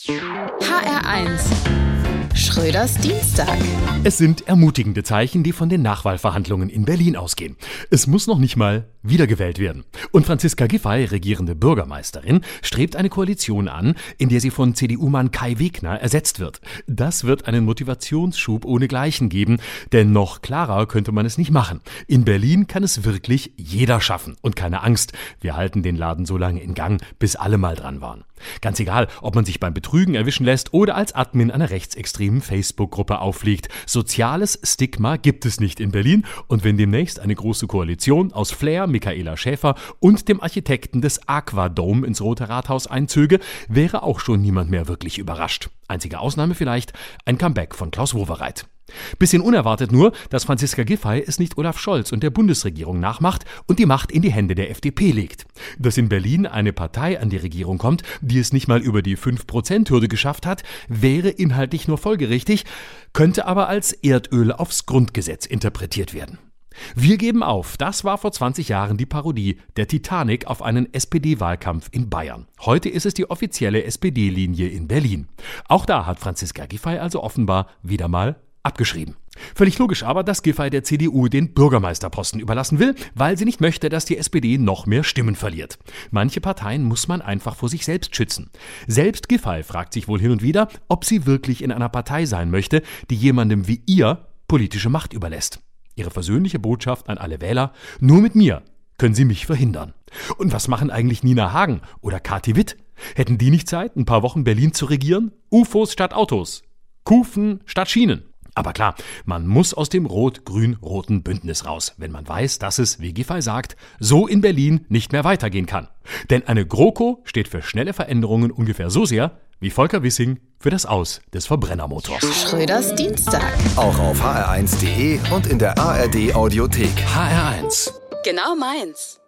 HR1 Schröders Dienstag. Es sind ermutigende Zeichen, die von den Nachwahlverhandlungen in Berlin ausgehen. Es muss noch nicht mal wiedergewählt werden. Und Franziska Giffey, regierende Bürgermeisterin, strebt eine Koalition an, in der sie von CDU-Mann Kai Wegner ersetzt wird. Das wird einen Motivationsschub ohnegleichen geben, denn noch klarer könnte man es nicht machen. In Berlin kann es wirklich jeder schaffen. Und keine Angst, wir halten den Laden so lange in Gang, bis alle mal dran waren. Ganz egal, ob man sich beim Betrügen erwischen lässt oder als Admin einer rechtsextremen Facebook-Gruppe auffliegt. Soziales Stigma gibt es nicht in Berlin und wenn demnächst eine große Koalition aus Flair, Michaela Schäfer und dem Architekten des Aquadome ins Rote Rathaus einzöge, wäre auch schon niemand mehr wirklich überrascht. Einzige Ausnahme vielleicht ein Comeback von Klaus Wowereit. Bisschen unerwartet nur, dass Franziska Giffey es nicht Olaf Scholz und der Bundesregierung nachmacht und die Macht in die Hände der FDP legt. Dass in Berlin eine Partei an die Regierung kommt, die es nicht mal über die 5%-Hürde geschafft hat, wäre inhaltlich nur folgerichtig, könnte aber als Erdöl aufs Grundgesetz interpretiert werden. Wir geben auf. Das war vor 20 Jahren die Parodie der Titanic auf einen SPD-Wahlkampf in Bayern. Heute ist es die offizielle SPD-Linie in Berlin. Auch da hat Franziska Giffey also offenbar wieder mal abgeschrieben. Völlig logisch aber, dass Giffey der CDU den Bürgermeisterposten überlassen will, weil sie nicht möchte, dass die SPD noch mehr Stimmen verliert. Manche Parteien muss man einfach vor sich selbst schützen. Selbst Giffey fragt sich wohl hin und wieder, ob sie wirklich in einer Partei sein möchte, die jemandem wie ihr politische Macht überlässt. Ihre versöhnliche Botschaft an alle Wähler, nur mit mir können Sie mich verhindern. Und was machen eigentlich Nina Hagen oder Kati Witt? Hätten die nicht Zeit, ein paar Wochen Berlin zu regieren? UFOs statt Autos. Kufen statt Schienen. Aber klar, man muss aus dem rot-grün-roten Bündnis raus, wenn man weiß, dass es, wie Giffey sagt, so in Berlin nicht mehr weitergehen kann. Denn eine GroKo steht für schnelle Veränderungen ungefähr so sehr wie Volker Wissing für das Aus des Verbrennermotors. Schröders Dienstag. Auch auf hr1.de und in der ARD Audiothek. HR1. Genau meins.